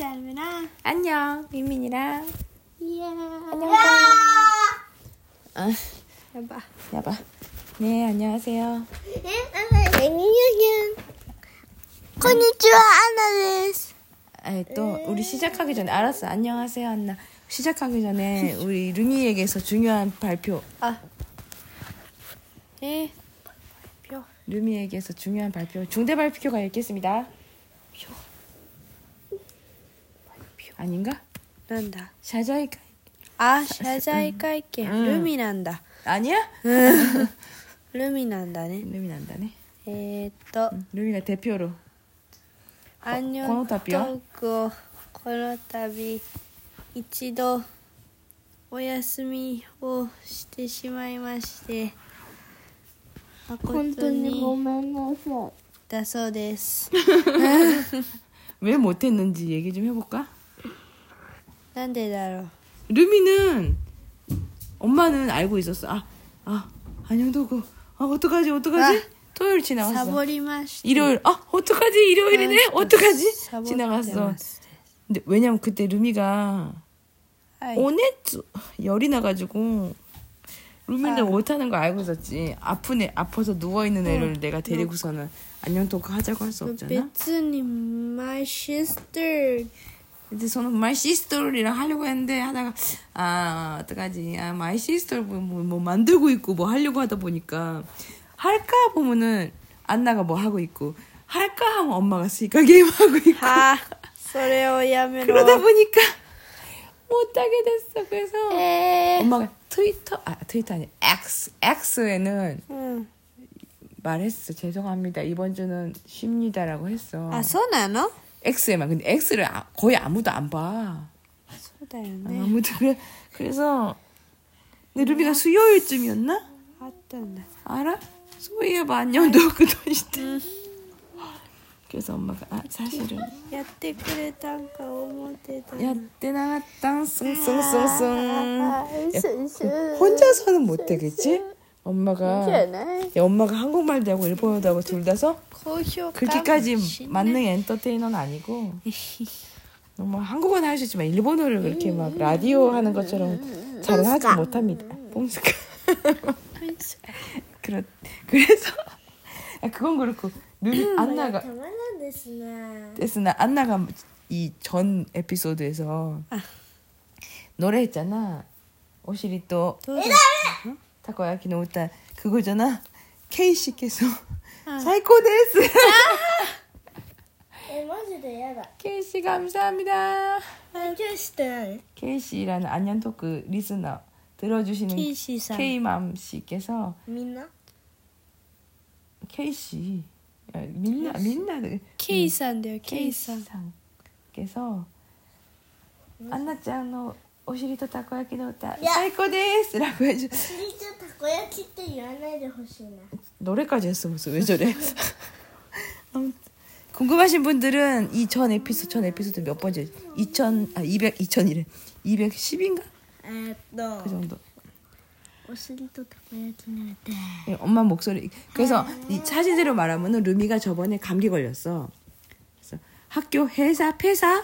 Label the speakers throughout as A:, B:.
A: 짤미랑
B: 안녕 민민이랑
A: 예.
B: 안녕 아
A: 해봐.
B: 야봐 네 안녕하세요
A: konnichiwa 안나です.
B: 아이 또 우리 시작하기 전에 알았어 안녕하세요 안나 시작하기 전에 우리 루미에게서 중요한 발표
A: 아. 예. 표.
B: 루미에게서 중요한 발표 중대 발표가 있겠습니다 아닌가?
A: なんだ
B: 샤자이카
A: あ、謝罪会見。
B: うん
A: ルミなんだ。
B: 아니야?
A: ルミなんだね。
B: 루미 난다네
A: えー、っと、
B: 루미가 대표로
A: アンニョ
B: この
A: ント
B: 度は
A: ークをこの度一度お休みをしてしまいまして誠にだそうです。
B: 왜 못했는지 얘기 좀 해볼까?
A: なんでだろう。
B: 루미는 엄마는 알고 있었어. 아, 아, 안녕도고. 아, 어떡하지, 어떡하지?
A: 아,
B: 토요일
A: サ
B: 지나갔어.
A: ボりました。
B: 일요일, 아, 어떡하지? 일요일이네?
A: 아,
B: 어떡하지?
A: サボって
B: 지나갔어.
A: ます。
B: 근데 왜냐면 그때 루미가
A: はい。
B: 오네츠 열이 나가지고 루미는
A: 아.
B: 못하는 거 알고 있었지. 아픈 애, 아파서 누워있는 애를 내가 데리고서는 안녕 토크 하자고 할 수 없잖아.
A: 別に my sister
B: 이제 저는 마이 시스터리랑 하려고 했는데 하다가 아 어떡하지? 아 마이 시스터 뭐, 뭐, 뭐 만들고 있고 뭐 하려고 하다 보니까 할까 보면은 안나가 뭐 하고 있고 할까 하면 엄마가 스니까 게임 하고 있고.
A: 아,
B: 그러다 보니까 못하게 됐어. 그래서
A: 에...
B: 엄마가 트위터 아 트위터 아니 X X에는
A: 음.
B: 말했어. 죄송합니다. 이번 주는 쉽니다라고 했어.
A: 아 소나노?
B: X에만. 근데 X를 아, 거의 아무도 안 봐.
A: 소다연네.
B: 아무도 그래. 그래서 내 루비가 수요일쯤이었나?
A: 아따나.
B: 알아? 소희의 마녀도 그돈이대. 그래서 엄마가 아 사실은
A: 야떼 그랬단가 어머대다
B: 야떼 나갔당 숭숭숭숭 혼자서는 못해 그치? 엄마가 야, 예, 엄마가 한국말도 하고 일본어도 하고 둘 다서 그렇게까지 만능 엔터테이너는 아니고 너무 뭐 한국어는 할 수 있지만 일본어를 그렇게 막 라디오 하는 것처럼 잘 하지 못합니다. 뽕스카. 그렇 그래서 아, 그건 그렇고. 안나가. 데스나. 안나가. 이 전 에피소드에서 노래했잖아. 오시리 또
A: どうだ
B: 타코야키 노우타 그거잖아. 케이 씨께서
A: 아.
B: 사이코 데스.
A: えマジでやだ
B: 케이 씨 감사합니다.
A: 勉強してない
B: 케이 씨라는 안녕 토크 리스너 들어주시는
A: ケイシーさん
B: 케이맘 씨께서
A: みんな
B: 케이 씨 야, 민나 민나
A: ケイさんだよケ
B: 케이
A: イさん
B: 상께서 안나짱의 오시 리 또 타코야키 노우타
A: 야.
B: 사이코 데스라고 해줘.
A: ちりちゃんたこ焼きって言わないでほしいな
B: 노래까지 했어 무슨 왜 저래? 아무튼 궁금하신 분들은 이 전 에피소드 전 에피소드 몇 번째? 2000 아 200 2000이래 210인가
A: えーっと
B: 그 정도.
A: お尻とたこ焼きなんて
B: 예, 엄마 목소리. 그래서 이 사실대로 말하면은 루미가 저번에 감기 걸렸어. 그래서 학교 회사 폐사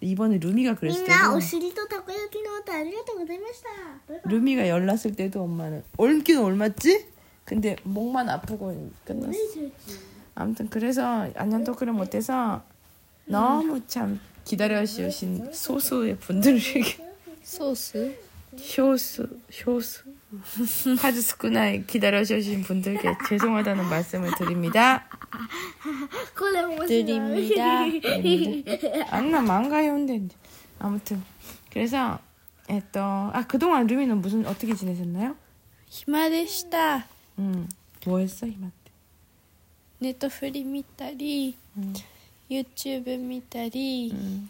B: 근데 이번에 루미가
C: み
B: 그랬을
C: んなお
B: 때도
C: 尻とたこ焼きの歌ありがとうございましたバイバイ
B: 루미가 열 났을 때도 엄마는 옮긴 옮았지? 근데 목만 아프고 끝났어. 아무튼 그래서 안녕 토크를 못해서 너무 참 기다려주신 소수의 분들에게
A: ソース
B: 효수, 효수. 아주 스쿠나이 기다려주신 분들께 죄송하다는 말씀을 드립니다.
A: 드립니다.
B: 안나 망가 해온데 아무튼 그래서 에또 아 그동안 루미는 무슨 어떻게 지내셨나요?
A: 히마데시다.
B: 음, 응. 뭐 했어 히마 때?
A: 네트플리 미다리,
B: 음.
A: 응. 유튜브 미다리.
B: 음.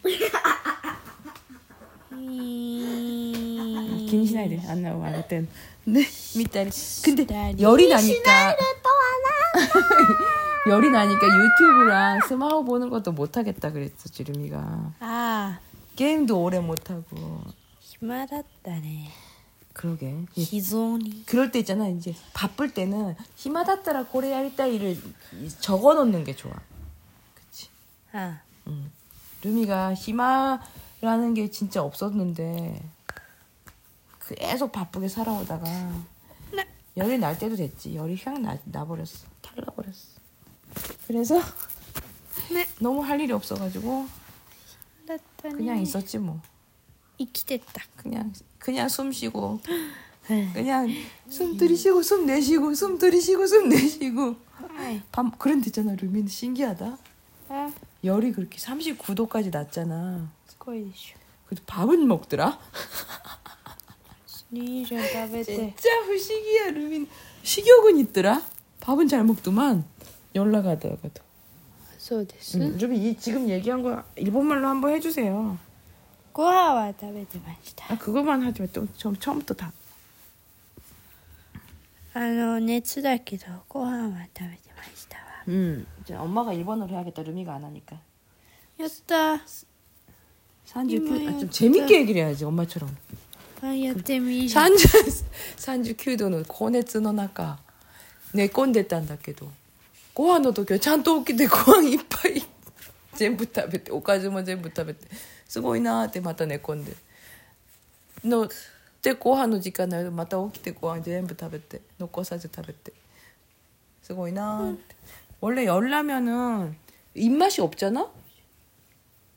B: 음... 아, 긴 시나이를 안 나오고 안 했던. 네, 미다리. 근데 열이 나니까. 긴 시나이를 또 하나. 열이 나니까 유튜브랑 스마트 보는 것도 못하겠다 그랬어 지름이가.
A: 아.
B: 게임도 오래 못하고.
A: 힘하다네.
B: 그러게.
A: 기존이.
B: 그럴 때 있잖아 이제 바쁠 때는 힘하다라 고래야리따 이를 적어놓는 게 좋아. 그치?
A: 아.
B: 응. 루미가 희마라는 게 진짜 없었는데 그 계속 바쁘게 살아오다가 열이 날 때도 됐지. 열이 휙 나, 나버렸어. 탈라버렸어. 그래서
A: 네.
B: 너무 할 일이 없어가지고
A: 네.
B: 그냥 있었지 뭐.
A: 이기됐다.
B: 그냥 그냥 숨 쉬고 네. 그냥 숨 들이쉬고 숨 내쉬고 숨 들이쉬고 숨 내쉬고
A: 네.
B: 밤 그런 데잖아 루민 신기하다. 열이 그렇게 39도까지 났잖아. 그래도 밥은 먹더라. 진짜 후식이야 루민 식욕은 있더라. 밥은 잘 먹더만. 연락 하다가도
A: そうです、
B: 음, 루민 이 지금 얘기한 거 일본말로 한번 해주세요
A: ご飯は食べてました
B: 아 그거만 하지 마또 처음, 처음부터 다
A: あの熱だけどご飯は食べてましたわ
B: 음, 이제 엄마가 일본어로 해야겠다 루미가 안 하니까
A: やった
B: 산주
A: 이모야,
B: 큐, 아, 좀
A: 진짜.
B: 재밌게 얘기를 해야지 엄마처럼
A: あやってみいいじゃん
B: 산주 산주 큐도는 고熱の中寝込んでたんだけど ご飯の時はちゃんと起きてご飯いっぱい全部食べておかずも全部食べてすごいなーってまた寝込んでのでご飯の時間になるとまた起きてご飯全部食べて残さず食べてすごいなーって、원래 열나면은 입맛이 없잖아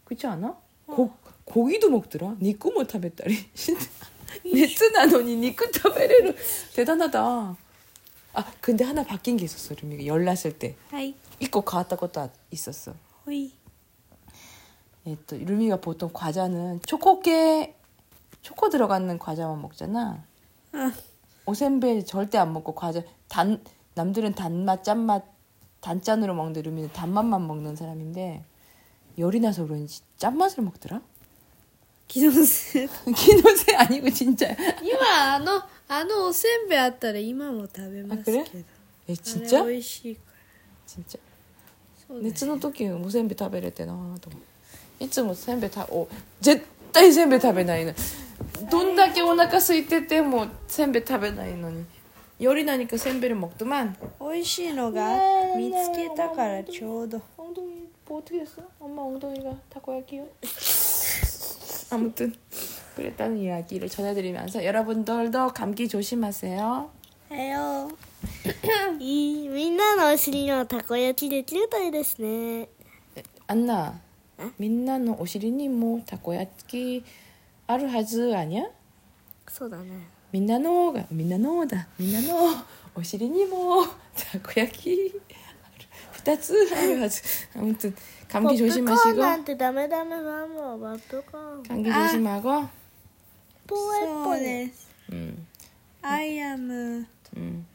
B: 그렇지 않아? 고, 고기도 먹더라. 니꾸 못食べたり.熱なのに肉食べれる 대단하다. 아 근데 하나 바뀐 게 있었어 루미가. 열 났을 때.
A: 하이.
B: 입고 가왔다 것도 있었어.
A: 호이.
B: 예, 또 루미가 보통 과자는 초코게 초코 들어가는 과자만 먹잖아.
A: 아.
B: 오센벨 절대 안 먹고 과자 단 남들은 단맛 짠맛 단짠으로 먹는데 루미는 단맛만 먹는 사람인데 열이 나서 그런지 짠맛을 먹더라?
A: 기노세
B: 기노세 아니고 진짜.
A: 이마 너 あのおせんべいあったら今も食べますけど
B: 아, 그래? 에
A: あ
B: 진짜?
A: れ美味しいから
B: 진짜.
A: そうだよ
B: 熱の時おせんべい食べれてなと思ういつもせんべいたお絶対せんべい食べないのどんだけお腹空いててもせんべい食べないのにより何かせんべい먹더만
A: 美味しいのが見つけたからちょうど
B: 엉덩이 뭐 어떻게 됐어? 엄마 엉덩이가 타코야키요? 아무튼 그랬다는 이야기를 전해드리면서 여러분들도 감기 조심하세요
A: はよ
C: いいみんなのお尻のたこ焼きできるといいですね
B: 안나 민나는 오시리니 뭐 타코야키 아루 하즈 아니야?
C: そうだね
B: 민나노가 민나노다 민나노 오시리니 뭐 타코야키 2つあるはず 아무튼
C: ポ
B: 감기
C: ップコーンな
B: 조심하시고
C: んてダメダメマンモポップコーン
B: 감기 조심하고
A: 뽀에뽀네.
B: 음.
C: 아이아무. 음.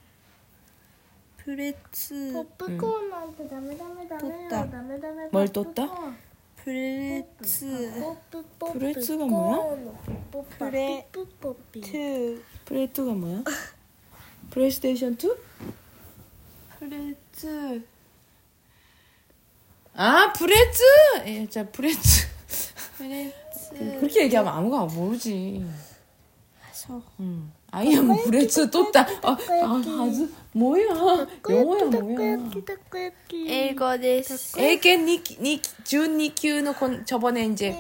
A: 브레츠.
C: 뽀뽀꼬만
B: 뭘 떴다? 브레츠. 브레츠가 뭐야?
A: 브레트.
B: 브레트가 뭐야? 플레이스테이션 2?
A: 브레츠.
B: 아 브레츠. 예, 자 브레츠.
A: 브레츠.
B: 그렇게 얘기하면 아무가 모르지. 그래서. 응. 아이야 뭐 그랬어 또따. 아, 아, 아주 뭐야? 영어야 뭐야?
A: 읽어냈어.
B: 에게 니니준니큐의 저번에 이제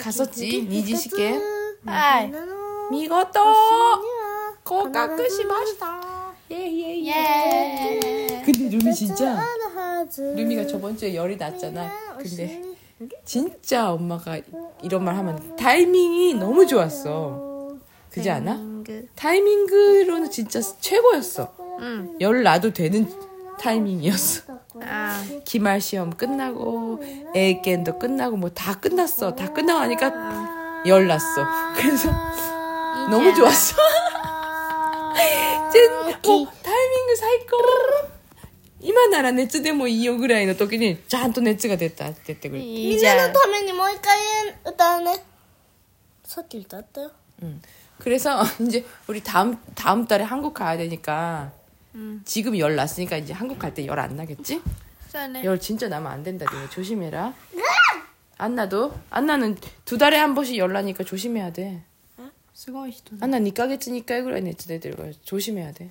B: 갔었지 니지시게
A: 아이.
C: 미고토
B: 고가쿠시 마시다. 예예예. 근데 루미 진짜 루미가 저번 주에 열이 났잖아. 근데 진짜 엄마가 이런 말 하면 타이밍이 너무 좋았어. 그지 않아? 타이밍으로는 진짜 최고였어.
A: 응.
B: 열 나도 되는 타이밍이었어.
A: 아.
B: 기말 시험 끝나고 에이겐도 끝나고 뭐 다 끝났어. 다 끝나고 하니까 열 났어. 그래서 너무 좋았어. 찐, 어, 타이밍을 살 걸. 今なら熱でもいいよぐらいの時にちゃんと熱が出たって言ってくれて
A: いいじゃん
C: みんなの。ためにもう一回歌うねさっき歌ったよ
B: 응. 그래서 이제 우리 다음 다음 달에 한국 가야 되니까
A: 응.
B: 지금 열 났으니까 이제 한국 갈 때 열 안 나겠지?
A: そうだね
B: 열 진짜 나면 안 된다. 니네 조심해라. 안나도 안나는 두 달에 한 번씩 열 나니까 조심해야 돼.
A: すごい人だ
B: 안나 2ヶ月に1回ぐらい熱出てるから조심해야 돼.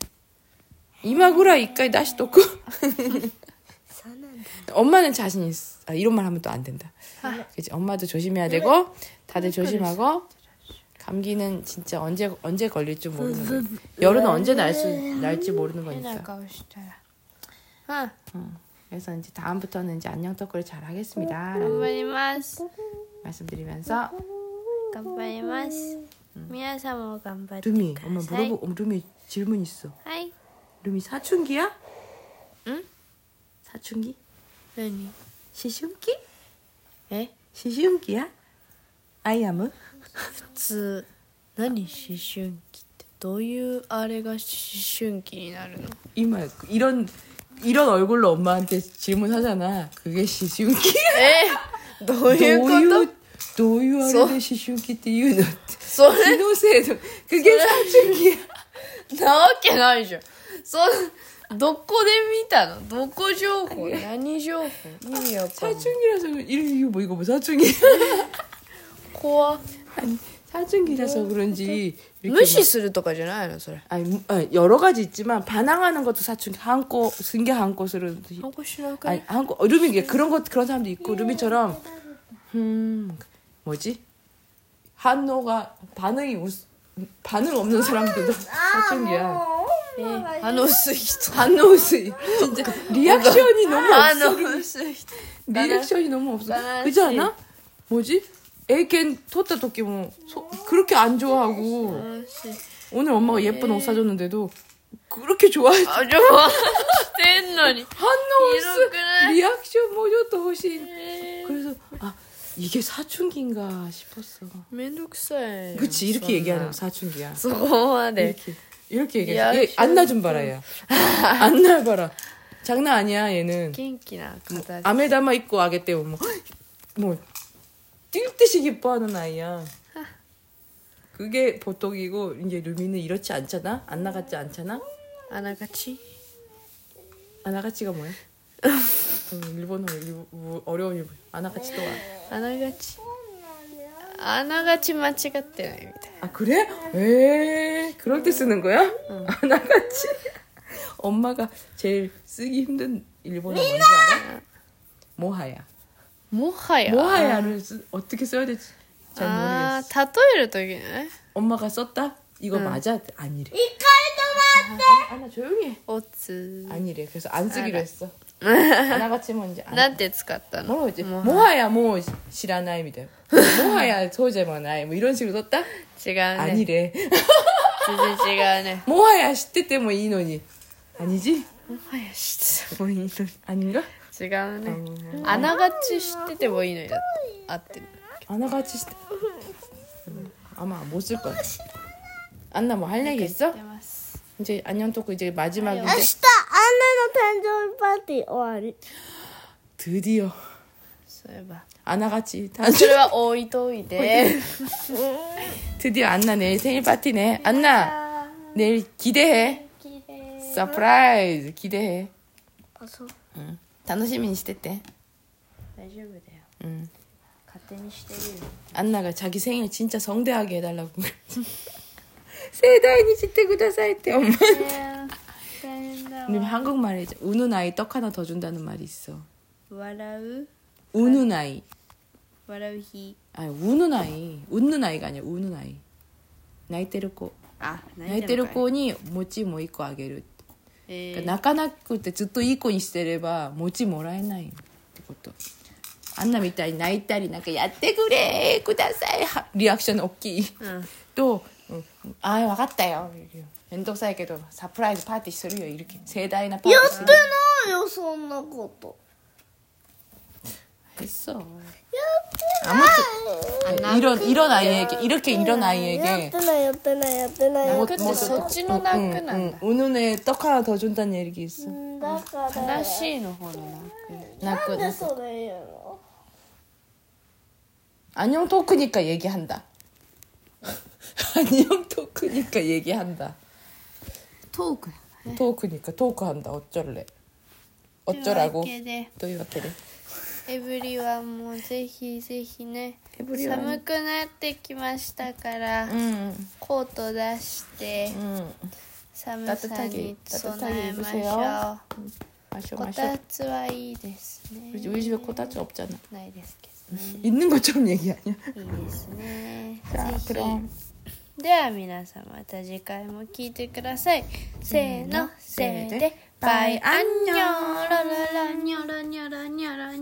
B: 이마ぐらい1回出しとく.
C: そうなんだ
B: 엄마는 자신 있어. 아, 이런 말 하면 또 안 된다. 그치? 엄마도 조심해야 되고 다들 조심하고 감기는 진짜 언제 언제 걸릴 줄 모르는 거. 열은 언제 날 수 날지 모르는
A: 変な
B: 거니까.
A: 顔したらうん
B: 그래서 이제 다음부터는 이제 안녕 덕구를 잘 하겠습니다.
A: 頑張ります
B: 말씀드리면서
A: 頑張ります皆さんも頑張って
B: 루미
A: く
B: 엄마
A: ださい
B: 물어보 어, 루미 질문 있어.
A: はい
B: 루미 사춘기야?
A: 응?
B: 사춘기?
A: 何
B: 시슌기?
A: え
B: 시슌기야? 아이암은?
A: 普通何思春期ってどういうあれが思春期になるの
B: 이마 이런 이런 얼굴로 엄마한테 질문하잖아. 그게 시슌기?
A: えどういうこと
B: 도유
A: 소-
B: 아래의 시슌기 っていうのって
A: それ
B: 기노세도 그게 사춘기야.
A: なわけないじゃん そどこで見たのどこ情報何情報意味わかんない
B: 사춘기라서 이거 이거 뭐 이거 뭐 사춘기?
A: 怖っ
B: 아니 사춘기라서 그런지 이렇게
A: 無視するとかじゃないのそれ
B: 아니, 무- 아니, 여러 가지 있지만 반항하는 것도 사춘기 한코 승계 한코스를
A: 反抗しなくな
B: 아니
A: い
B: 한코 어, 루미 이게 그런 것 그런 사람도 있고 루미처럼 음 뭐지 한노가 반응이 us, 반응 없는 사람들도 사춘기야
A: えあの薄い人
B: 반노스 진짜 리액션이 너무
A: あ
B: 없어
A: の薄い人
B: 리액션이 너무 없어
A: 나는
B: 그지 않아? 뭐지 애견 텄다 토끼 뭐 소- 그렇게 안 좋아하고
A: 薄い
B: 오늘 엄마가 예쁜 옷 사줬는데도 그렇게 좋아해
A: あじゃあしてんのに
B: 한노스
A: 이렇게
B: 리액션 뭐죠 훨씬 그래서 아 이게 사춘기인가 싶었어
A: めんどくさい
B: 그치 이렇게 얘기하는 거 사춘기야
A: そこまで
B: 이렇게 이렇게 얘기해
A: 리액션
B: 안나 좀 봐라 야 안나 봐라 장난 아니야 얘는
A: 元気な形
B: 아메다마 입고 아기 때문에 뭐, 뛸 듯이 기뻐하는 아이야. 그게 보통이고 이제 루미는 이렇지 않잖아. 안 나갔지 않잖아.
A: あながち
B: 아나가치가 뭐야? 음, 일본어 일부, 어려운 일본 아나같이 또와
A: 아나같이 아나같이 마치갔대입니다.
B: 아 그래? 에 그럴 때 쓰는 거야? 응. 아나같이 엄마가 제일 쓰기 힘든 일본어 뭔지 알아? 모하야.
A: 모하야.
B: 모하야를 쓰, 어떻게 써야 될지 잘 모르겠어.
A: 다떠이를 되게.
B: 엄마가 썼다? 이거
A: 응.
B: 맞아? 아니래.
C: 이깔도 맞다.
B: 아, 나 조용히 해.
A: 어찌.
B: 아니래. 그래서 안 쓰기로 알아. 했어. 하나같이 뭔지 안.
A: なんて使ったの
B: 뭐지?
A: もは
B: 모하야 뭐 시라나이 미다. 모하야 소재만나이 뭐 이런 식으로 썼다?
A: 違うね
B: 아니래.
A: 全然違うね
B: 모하야 知っててもいいのに. 아니지?
A: もはや知っててもいいのに
B: 아닌가?
A: 違うねあながち知っててもいいのにだ合ってる
B: 하나같이 知って. 음, 아마 못 쓸 거야. 안나 뭐 할 얘기 있어?
A: 出ます
B: 이제 안녕 토크 이제 마지막인데
C: 明日アンナの誕生日パーティー終わり
B: 드디어
A: そういえば
B: 아나같이
A: そ
B: 단체
A: れは置いといて
B: 드디어 안나 내일 생일 파티네. 안나 내일 기대해. 서프라이즈 기대해.
C: あそう
B: 응. 楽しみにしてて.
A: 大丈夫だよ
B: 응.
A: 勝手にしてるよ
B: 안나가 자기 생일 진짜 성대하게 해달라고. 세다이니 지때 구다사이 때 엄마.
A: 大変だ
B: 근데 한국말에 이제 우는 아이 떡 하나 더 준다는 말이 있어.
A: 笑う
B: 우는 아이.
A: 笑う日
B: 아니 우는 아이. 웃는 아이가 아니야. 우는 아이. 泣いてる子.
A: あ
B: 泣いてる子に餅もう一個あげる。
A: え
B: 그러니까 泣かなくてずっといい子にしてれば餅もらえないってことあんなみたいに泣いたりなんかやってくれくださいはリアクション大きい
A: ー、うん
B: と「うん、ああ分かったよ」 めんどくさいけどサプライズパーティーするよいるけ盛大なパーティーする
C: やってないよそんなこと
B: 했어
C: やってない
B: 아무튼 이런 이런 아이에게 이렇게 이런
C: や
B: 아이에게
C: ってないやってないやってないや
B: も
C: って
A: 泣くってそっちの泣くなんだ
B: 응, 응, 우는 애떡 하나 더 준다는 얘기 있어
C: んだから
A: 悲しいの方の泣く
B: 泣く
C: なんで
B: 泣く
C: それ言うの
B: 안녕 토크니까 얘기한다 안녕 토크니까 얘기한다.
A: トーク
B: 토크니까 토크한다. 어쩔래?
A: というわ
B: 어쩌라고?
A: けで
B: 또 이렇게 돼.
A: エブリはもうぜひぜひね
B: エブリワン
A: 寒くなってきましたから、
B: 응,
A: コート出して、
B: 응.
A: 寒
B: 따
A: さ
B: 뜻하게
A: に
B: 따뜻하게
A: 備えましょ
B: 입으세요
A: う
B: 마셔
A: こ
B: 마셔.
A: たつはいいですね
B: 우리, 우리 집에 코다츠 없잖아.
A: ないですけどね
B: 있는 것처럼 얘기 아니야?
A: いいですね
B: 자,
A: ぜひ
B: 그럼
A: では皆さんまた次回も聞いてください。せーのせーでバイアンニョロロロニョロニョロニョロニョ